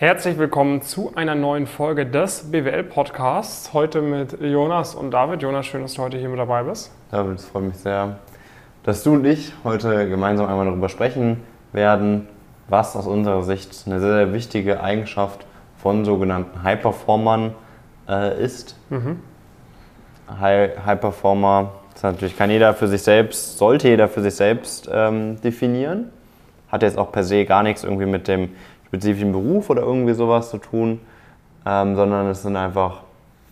Herzlich willkommen zu einer neuen Folge des BWL-Podcasts. Heute mit Jonas und David. Jonas, schön, dass du heute hier mit dabei bist. David, es freut mich sehr, dass du und ich heute gemeinsam einmal darüber sprechen werden, was aus unserer Sicht eine sehr, sehr wichtige Eigenschaft von sogenannten High-Performern äh, ist. Mhm. High-Performer, das natürlich kann jeder für sich selbst, sollte jeder für sich selbst ähm, definieren. Hat jetzt auch per se gar nichts irgendwie mit dem spezifischen Beruf oder irgendwie sowas zu tun, ähm, sondern es sind einfach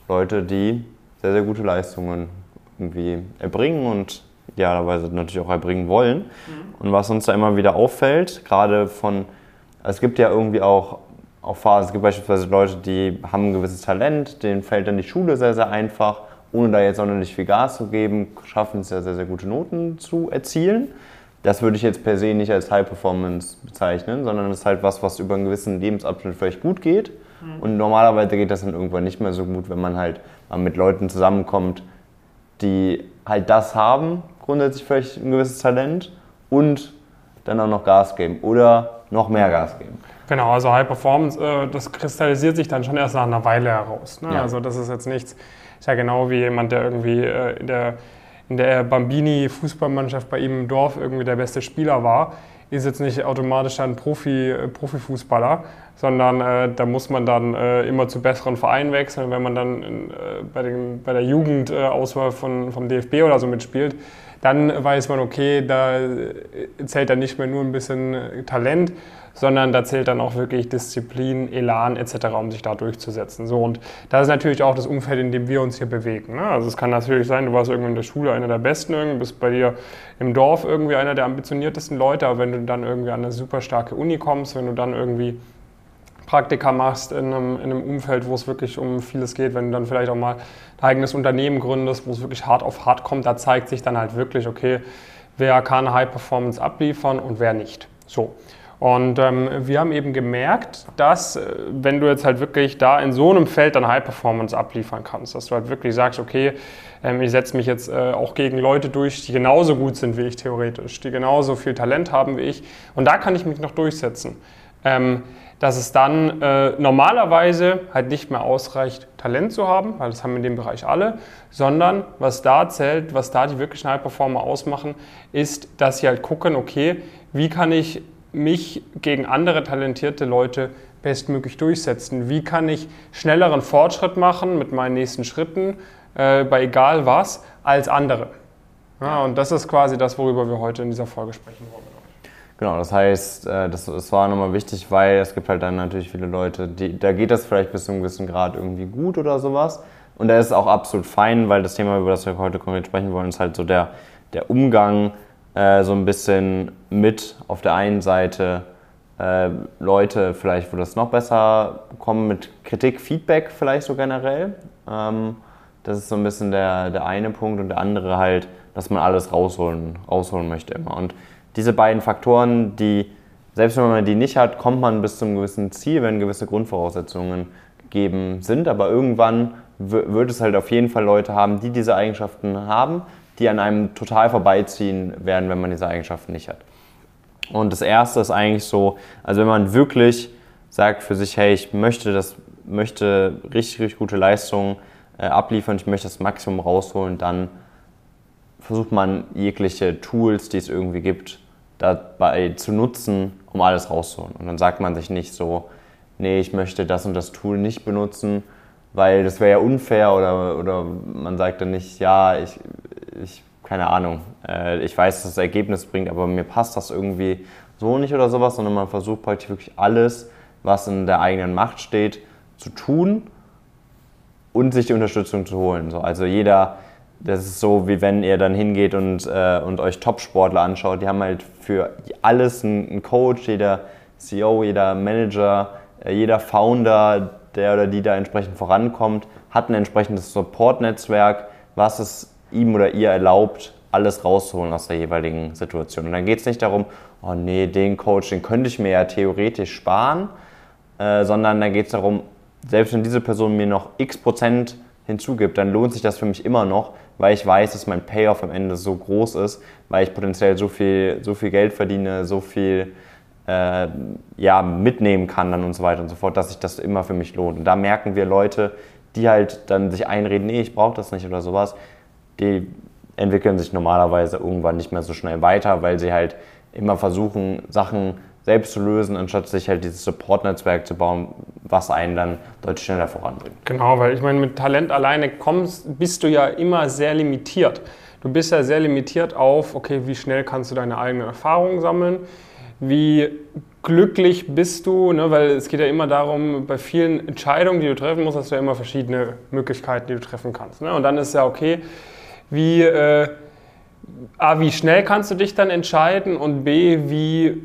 Leute, die sehr, sehr gute Leistungen irgendwie erbringen und idealerweise natürlich auch erbringen wollen. Mhm. Und was uns da immer wieder auffällt, gerade von, es gibt ja irgendwie auch, auch Phasen, es gibt beispielsweise Leute, die haben ein gewisses Talent, denen fällt dann die Schule sehr, sehr einfach, ohne da jetzt nicht viel Gas zu geben, schaffen es ja sehr, sehr gute Noten zu erzielen das würde ich jetzt per se nicht als High Performance bezeichnen, sondern es ist halt was, was über einen gewissen Lebensabschnitt vielleicht gut geht. Mhm. Und normalerweise geht das dann irgendwann nicht mehr so gut, wenn man halt mal mit Leuten zusammenkommt, die halt das haben, grundsätzlich vielleicht ein gewisses Talent und dann auch noch Gas geben oder noch mehr Gas geben. Genau, also High Performance, äh, das kristallisiert sich dann schon erst nach einer Weile heraus. Ne? Ja. Also das ist jetzt nichts, ist ja genau wie jemand, der irgendwie äh, in der in der Bambini-Fußballmannschaft bei ihm im Dorf irgendwie der beste Spieler war, ist jetzt nicht automatisch ein Profi, äh, Profifußballer, sondern äh, da muss man dann äh, immer zu besseren Vereinen wechseln. Wenn man dann in, äh, bei, den, bei der Jugendauswahl von, vom DFB oder so mitspielt, dann weiß man, okay, da äh, zählt dann nicht mehr nur ein bisschen äh, Talent, sondern da zählt dann auch wirklich Disziplin, Elan etc., um sich da durchzusetzen. So, und das ist natürlich auch das Umfeld, in dem wir uns hier bewegen. Ne? Also es kann natürlich sein, du warst irgendwie in der Schule einer der Besten, irgendwie, bist bei dir im Dorf irgendwie einer der ambitioniertesten Leute, aber wenn du dann irgendwie an eine super starke Uni kommst, wenn du dann irgendwie Praktika machst in einem, in einem Umfeld, wo es wirklich um vieles geht, wenn du dann vielleicht auch mal dein eigenes Unternehmen gründest, wo es wirklich hart auf hart kommt, da zeigt sich dann halt wirklich, okay, wer kann High Performance abliefern und wer nicht. So. Und ähm, wir haben eben gemerkt, dass äh, wenn du jetzt halt wirklich da in so einem Feld dann High Performance abliefern kannst, dass du halt wirklich sagst, okay, ähm, ich setze mich jetzt äh, auch gegen Leute durch, die genauso gut sind wie ich theoretisch, die genauso viel Talent haben wie ich und da kann ich mich noch durchsetzen. Ähm, dass es dann äh, normalerweise halt nicht mehr ausreicht, Talent zu haben, weil das haben wir in dem Bereich alle, sondern was da zählt, was da die wirklichen High Performer ausmachen, ist, dass sie halt gucken, okay, wie kann ich mich gegen andere talentierte Leute bestmöglich durchsetzen? Wie kann ich schnelleren Fortschritt machen mit meinen nächsten Schritten, äh, bei egal was, als andere? Ja, und das ist quasi das, worüber wir heute in dieser Folge sprechen wollen. Genau, das heißt, äh, das, das war nochmal wichtig, weil es gibt halt dann natürlich viele Leute, die, da geht das vielleicht bis zu einem gewissen Grad irgendwie gut oder sowas. Und da ist es auch absolut fein, weil das Thema, über das wir heute konkret sprechen wollen, ist halt so der, der Umgang äh, so ein bisschen mit auf der einen Seite äh, Leute vielleicht, wo das noch besser kommen mit Kritik, Feedback vielleicht so generell. Ähm, das ist so ein bisschen der, der eine Punkt und der andere halt, dass man alles rausholen, rausholen möchte immer. Und diese beiden Faktoren, die, selbst wenn man die nicht hat, kommt man bis zum gewissen Ziel, wenn gewisse Grundvoraussetzungen gegeben sind. Aber irgendwann wird es halt auf jeden Fall Leute haben, die diese Eigenschaften haben, die an einem total vorbeiziehen werden, wenn man diese Eigenschaften nicht hat. Und das erste ist eigentlich so, also wenn man wirklich sagt für sich, hey, ich möchte das, möchte richtig, richtig gute Leistungen äh, abliefern, ich möchte das Maximum rausholen, dann versucht man jegliche Tools, die es irgendwie gibt, dabei zu nutzen, um alles rauszuholen. Und dann sagt man sich nicht so, nee, ich möchte das und das Tool nicht benutzen, weil das wäre ja unfair oder, oder man sagt dann nicht, ja, ich, ich keine Ahnung, äh, ich weiß, dass das Ergebnis bringt, aber mir passt das irgendwie so nicht oder sowas, sondern man versucht praktisch wirklich alles, was in der eigenen Macht steht, zu tun und sich die Unterstützung zu holen. So, also jeder, das ist so, wie wenn ihr dann hingeht und, äh, und euch Top-Sportler anschaut, die haben halt für alles einen Coach, jeder CEO, jeder Manager, äh, jeder Founder, der oder die da entsprechend vorankommt, hat ein entsprechendes Support-Netzwerk, was es ihm oder ihr erlaubt, alles rauszuholen aus der jeweiligen Situation. Und dann geht es nicht darum, oh nee, den Coach, den könnte ich mir ja theoretisch sparen, äh, sondern dann geht es darum, selbst wenn diese Person mir noch x Prozent hinzugibt, dann lohnt sich das für mich immer noch, weil ich weiß, dass mein Payoff am Ende so groß ist, weil ich potenziell so viel, so viel Geld verdiene, so viel äh, ja, mitnehmen kann dann und so weiter und so fort, dass sich das immer für mich lohnt. Und da merken wir Leute, die halt dann sich einreden, nee, ich brauche das nicht oder sowas, die entwickeln sich normalerweise irgendwann nicht mehr so schnell weiter, weil sie halt immer versuchen, Sachen selbst zu lösen, anstatt sich halt dieses Support-Netzwerk zu bauen, was einen dann deutlich schneller voranbringt. Genau, weil ich meine, mit Talent alleine kommst, bist du ja immer sehr limitiert. Du bist ja sehr limitiert auf, okay, wie schnell kannst du deine eigenen Erfahrungen sammeln, wie glücklich bist du, ne? weil es geht ja immer darum, bei vielen Entscheidungen, die du treffen musst, hast du ja immer verschiedene Möglichkeiten, die du treffen kannst. Ne? Und dann ist ja okay, wie, äh, A, wie schnell kannst du dich dann entscheiden und B, wie,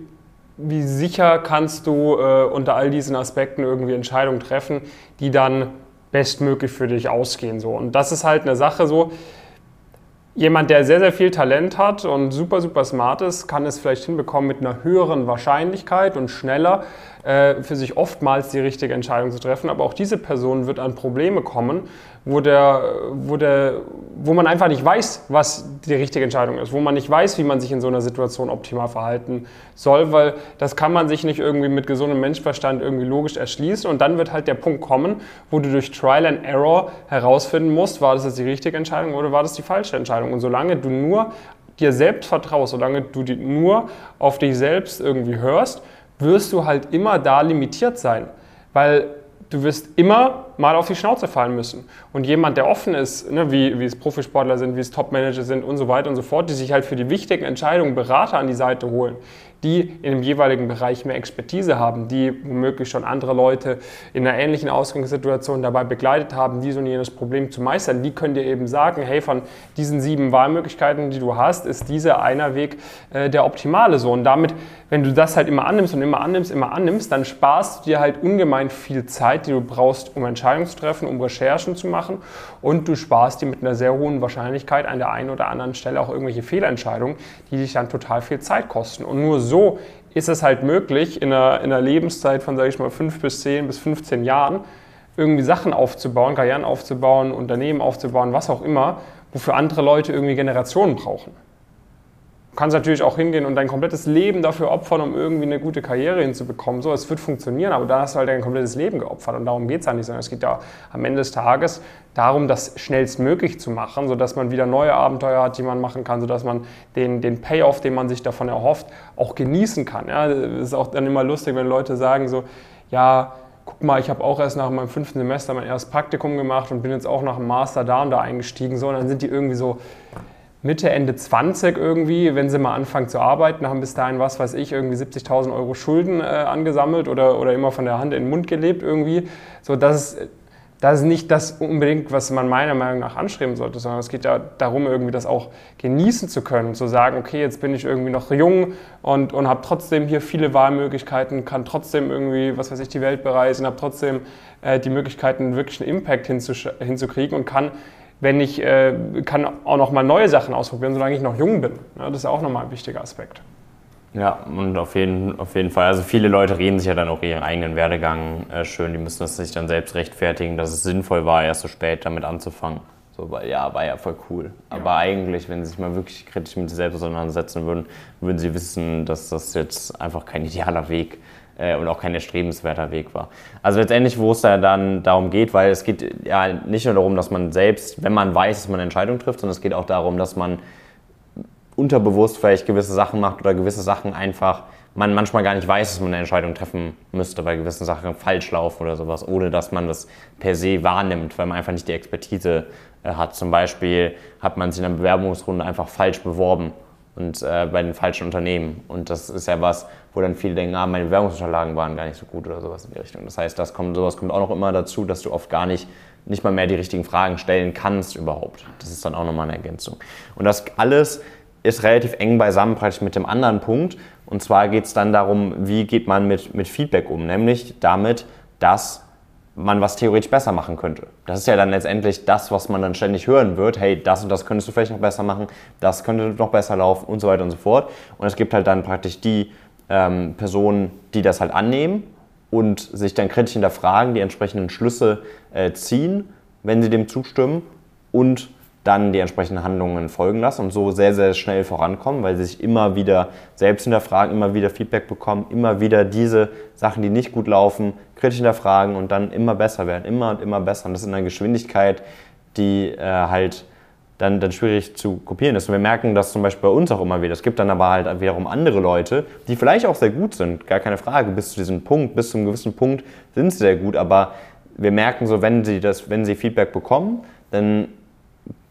wie sicher kannst du äh, unter all diesen Aspekten irgendwie Entscheidungen treffen, die dann bestmöglich für dich ausgehen. So. Und das ist halt eine Sache so, Jemand, der sehr, sehr viel Talent hat und super, super smart ist, kann es vielleicht hinbekommen, mit einer höheren Wahrscheinlichkeit und schneller für sich oftmals die richtige Entscheidung zu treffen. Aber auch diese Person wird an Probleme kommen, wo, der, wo, der, wo man einfach nicht weiß, was die richtige Entscheidung ist, wo man nicht weiß, wie man sich in so einer Situation optimal verhalten soll, weil das kann man sich nicht irgendwie mit gesundem Menschverstand irgendwie logisch erschließen. Und dann wird halt der Punkt kommen, wo du durch Trial and Error herausfinden musst, war das jetzt die richtige Entscheidung oder war das die falsche Entscheidung. Und solange du nur dir selbst vertraust, solange du nur auf dich selbst irgendwie hörst, wirst du halt immer da limitiert sein. Weil du wirst immer mal auf die Schnauze fallen müssen. Und jemand, der offen ist, ne, wie, wie es Profisportler sind, wie es Topmanager sind und so weiter und so fort, die sich halt für die wichtigen Entscheidungen Berater an die Seite holen, die in dem jeweiligen Bereich mehr Expertise haben, die womöglich schon andere Leute in einer ähnlichen Ausgangssituation dabei begleitet haben, dies und jenes Problem zu meistern, die können dir eben sagen, hey, von diesen sieben Wahlmöglichkeiten, die du hast, ist dieser einer Weg äh, der optimale so. Und damit, wenn du das halt immer annimmst und immer annimmst, immer annimmst, dann sparst du dir halt ungemein viel Zeit, die du brauchst, um Entscheidungen zu treffen, um Recherchen zu machen und du sparst dir mit einer sehr hohen Wahrscheinlichkeit an der einen oder anderen Stelle auch irgendwelche Fehlentscheidungen, die dich dann total viel Zeit kosten. Und nur so so ist es halt möglich, in einer, in einer Lebenszeit von, sage ich mal, 5 bis 10 bis 15 Jahren irgendwie Sachen aufzubauen, Karrieren aufzubauen, Unternehmen aufzubauen, was auch immer, wofür andere Leute irgendwie Generationen brauchen. Kannst natürlich auch hingehen und dein komplettes Leben dafür opfern, um irgendwie eine gute Karriere hinzubekommen. So, es wird funktionieren, aber dann hast du halt dein komplettes Leben geopfert und darum geht es ja nicht, sondern es geht ja am Ende des Tages darum, das schnellstmöglich zu machen, sodass man wieder neue Abenteuer hat, die man machen kann, sodass man den, den Payoff, den man sich davon erhofft, auch genießen kann. Ja, es ist auch dann immer lustig, wenn Leute sagen so, ja, guck mal, ich habe auch erst nach meinem fünften Semester mein erstes Praktikum gemacht und bin jetzt auch nach dem Master da und da eingestiegen. So, und dann sind die irgendwie so, Mitte, Ende 20 irgendwie, wenn sie mal anfangen zu arbeiten, haben bis dahin, was weiß ich, irgendwie 70.000 Euro Schulden äh, angesammelt oder, oder immer von der Hand in den Mund gelebt irgendwie. So, das ist, das ist nicht das unbedingt, was man meiner Meinung nach anstreben sollte, sondern es geht ja darum, irgendwie das auch genießen zu können, zu sagen, okay, jetzt bin ich irgendwie noch jung und, und habe trotzdem hier viele Wahlmöglichkeiten, kann trotzdem irgendwie, was weiß ich, die Welt bereisen, habe trotzdem äh, die Möglichkeiten, wirklich einen Impact hinzukriegen und kann wenn ich äh, kann auch noch mal neue Sachen ausprobieren, solange ich noch jung bin. Ja, das ist ja auch nochmal ein wichtiger Aspekt. Ja, und auf jeden, auf jeden Fall. Also viele Leute reden sich ja dann auch ihren eigenen Werdegang äh, schön. Die müssen das sich dann selbst rechtfertigen, dass es sinnvoll war, erst so spät damit anzufangen. So, weil ja, war ja voll cool. Ja. Aber eigentlich, wenn sie sich mal wirklich kritisch mit sich selbst auseinandersetzen würden, würden sie wissen, dass das jetzt einfach kein idealer Weg ist äh, und auch kein erstrebenswerter Weg war. Also letztendlich, wo es da dann darum geht, weil es geht ja nicht nur darum, dass man selbst, wenn man weiß, dass man eine Entscheidung trifft, sondern es geht auch darum, dass man unterbewusst vielleicht gewisse Sachen macht oder gewisse Sachen einfach man manchmal gar nicht weiß, dass man eine Entscheidung treffen müsste, weil gewisse Sachen falsch laufen oder sowas, ohne dass man das per se wahrnimmt, weil man einfach nicht die Expertise äh, hat. Zum Beispiel hat man sich in einer Bewerbungsrunde einfach falsch beworben und äh, bei den falschen Unternehmen. Und das ist ja was, wo dann viele denken, ah, meine Bewerbungsunterlagen waren gar nicht so gut oder sowas in die Richtung. Das heißt, das kommt, sowas kommt auch noch immer dazu, dass du oft gar nicht, nicht mal mehr die richtigen Fragen stellen kannst überhaupt. Das ist dann auch nochmal eine Ergänzung. Und das alles ist relativ eng beisammen praktisch mit dem anderen Punkt. Und zwar geht es dann darum, wie geht man mit, mit Feedback um, nämlich damit, dass man was theoretisch besser machen könnte. Das ist ja dann letztendlich das, was man dann ständig hören wird. Hey, das und das könntest du vielleicht noch besser machen, das könnte noch besser laufen und so weiter und so fort. Und es gibt halt dann praktisch die ähm, Personen, die das halt annehmen und sich dann kritisch hinterfragen, die entsprechenden Schlüsse äh, ziehen, wenn sie dem zustimmen und dann die entsprechenden Handlungen folgen lassen und so sehr, sehr schnell vorankommen, weil sie sich immer wieder selbst hinterfragen, immer wieder Feedback bekommen, immer wieder diese Sachen, die nicht gut laufen, kritisch hinterfragen und dann immer besser werden, immer und immer besser. Und das in einer Geschwindigkeit, die äh, halt dann, dann schwierig zu kopieren ist. Und wir merken das zum Beispiel bei uns auch immer wieder. Es gibt dann aber halt wiederum andere Leute, die vielleicht auch sehr gut sind, gar keine Frage. Bis zu diesem Punkt, bis zu einem gewissen Punkt sind sie sehr gut, aber wir merken so, wenn sie, das, wenn sie Feedback bekommen, dann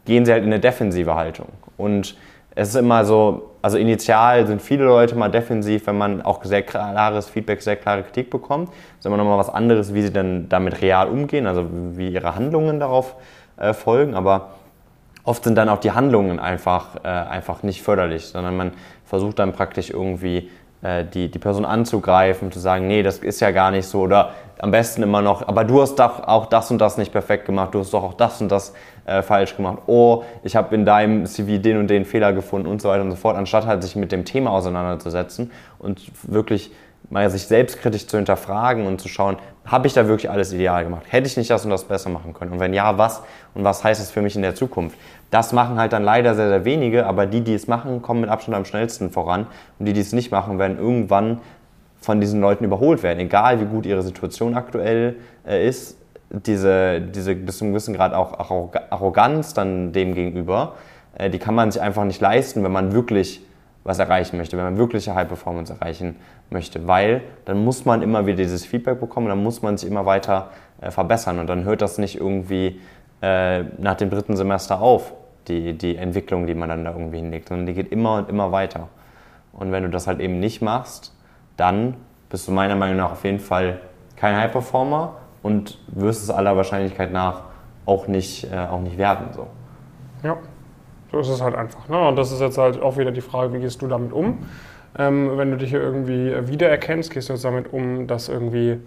gehen sie halt in eine defensive Haltung. Und es ist immer so, also initial sind viele Leute mal defensiv, wenn man auch sehr klares Feedback, sehr klare Kritik bekommt. Das ist immer nochmal was anderes, wie sie dann damit real umgehen, also wie ihre Handlungen darauf äh, folgen. Aber oft sind dann auch die Handlungen einfach, äh, einfach nicht förderlich, sondern man versucht dann praktisch irgendwie die, die Person anzugreifen, zu sagen, nee, das ist ja gar nicht so oder am besten immer noch, aber du hast doch auch das und das nicht perfekt gemacht, du hast doch auch das und das äh, falsch gemacht, oh, ich habe in deinem CV den und den Fehler gefunden und so weiter und so fort, anstatt halt sich mit dem Thema auseinanderzusetzen und wirklich mal sich selbstkritisch zu hinterfragen und zu schauen, habe ich da wirklich alles ideal gemacht? Hätte ich nicht das und das besser machen können? Und wenn ja, was? Und was heißt das für mich in der Zukunft? Das machen halt dann leider sehr, sehr wenige, aber die, die es machen, kommen mit Abstand am schnellsten voran. Und die, die es nicht machen, werden irgendwann von diesen Leuten überholt werden. Egal wie gut ihre Situation aktuell äh, ist, diese, diese bis zu einem gewissen Grad auch Arroganz dann dem gegenüber, äh, die kann man sich einfach nicht leisten, wenn man wirklich was erreichen möchte, wenn man wirkliche High Performance erreichen möchte, weil dann muss man immer wieder dieses Feedback bekommen, dann muss man sich immer weiter äh, verbessern und dann hört das nicht irgendwie äh, nach dem dritten Semester auf, die, die Entwicklung, die man dann da irgendwie hinlegt, sondern die geht immer und immer weiter. Und wenn du das halt eben nicht machst, dann bist du meiner Meinung nach auf jeden Fall kein High Performer und wirst es aller Wahrscheinlichkeit nach auch nicht, äh, auch nicht werden. So. Ja. So ist es halt einfach. Ne? Und das ist jetzt halt auch wieder die Frage, wie gehst du damit um? Ähm, wenn du dich hier irgendwie wiedererkennst, gehst du jetzt damit um, das irgendwie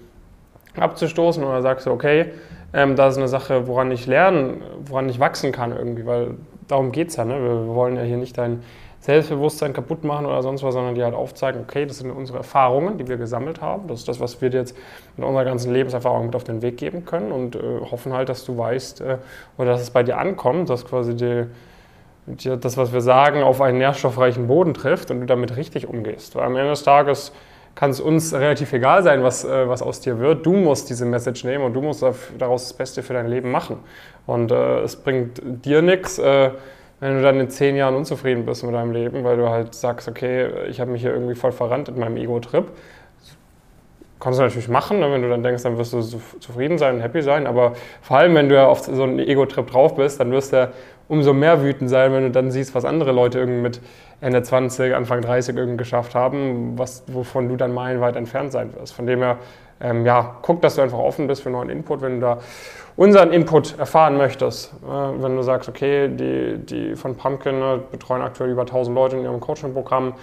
abzustoßen oder sagst du, okay, ähm, das ist eine Sache, woran ich lernen, woran ich wachsen kann irgendwie, weil darum geht es ja. Ne? Wir, wollen ja hier nicht dein Selbstbewusstsein kaputt machen oder sonst was, sondern dir halt aufzeigen, okay, das sind unsere Erfahrungen, die wir gesammelt haben. Das ist das, was wir dir jetzt in unserer ganzen Lebenserfahrung mit auf den Weg geben können und äh, hoffen halt, dass du weißt äh, oder dass es bei dir ankommt, dass quasi die das, was wir sagen, auf einen nährstoffreichen Boden trifft und du damit richtig umgehst. Weil am Ende des Tages kann es uns relativ egal sein, was, äh, was aus dir wird. Du musst diese Message nehmen und du musst daraus das Beste für dein Leben machen. Und äh, es bringt dir nichts, äh, wenn du dann in zehn Jahren unzufrieden bist mit deinem Leben, weil du halt sagst, okay, ich habe mich hier irgendwie voll verrannt in meinem Ego-Trip. Kannst du natürlich machen, ne? wenn du dann denkst, dann wirst du zufrieden sein und happy sein. Aber vor allem, wenn du ja auf so einen Ego-Trip drauf bist, dann wirst du ja umso mehr wütend sein, wenn du dann siehst, was andere Leute irgendwie mit Ende 20, Anfang 30 irgendwie geschafft haben, was, wovon du dann meilenweit entfernt sein wirst. Von dem her, ähm, ja, guck, dass du einfach offen bist für neuen Input, wenn du da unseren Input erfahren möchtest. Äh, wenn du sagst, okay, die, die von Pumpkin ne, betreuen aktuell über 1000 Leute in ihrem Coaching-Programm,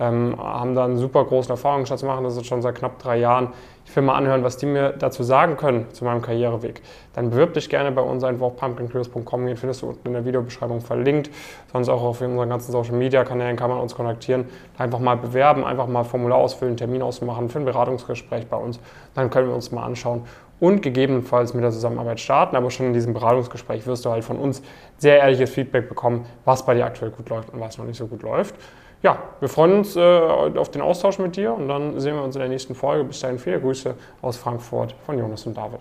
ähm, haben da einen super großen Erfahrungsschatz machen, das ist schon seit knapp drei Jahren. Ich will mal anhören, was die mir dazu sagen können zu meinem Karriereweg. Dann bewirb dich gerne bei uns einfach auf pumpkincurious.com, den findest du unten in der Videobeschreibung verlinkt. Sonst auch auf unseren ganzen Social Media Kanälen kann man uns kontaktieren. Einfach mal bewerben, einfach mal Formular ausfüllen, Termin ausmachen für ein Beratungsgespräch bei uns. Dann können wir uns mal anschauen und gegebenenfalls mit der Zusammenarbeit starten. Aber schon in diesem Beratungsgespräch wirst du halt von uns sehr ehrliches Feedback bekommen, was bei dir aktuell gut läuft und was noch nicht so gut läuft ja, wir freuen uns äh, auf den Austausch mit dir und dann sehen wir uns in der nächsten Folge. Bis dahin viele Grüße aus Frankfurt von Jonas und David.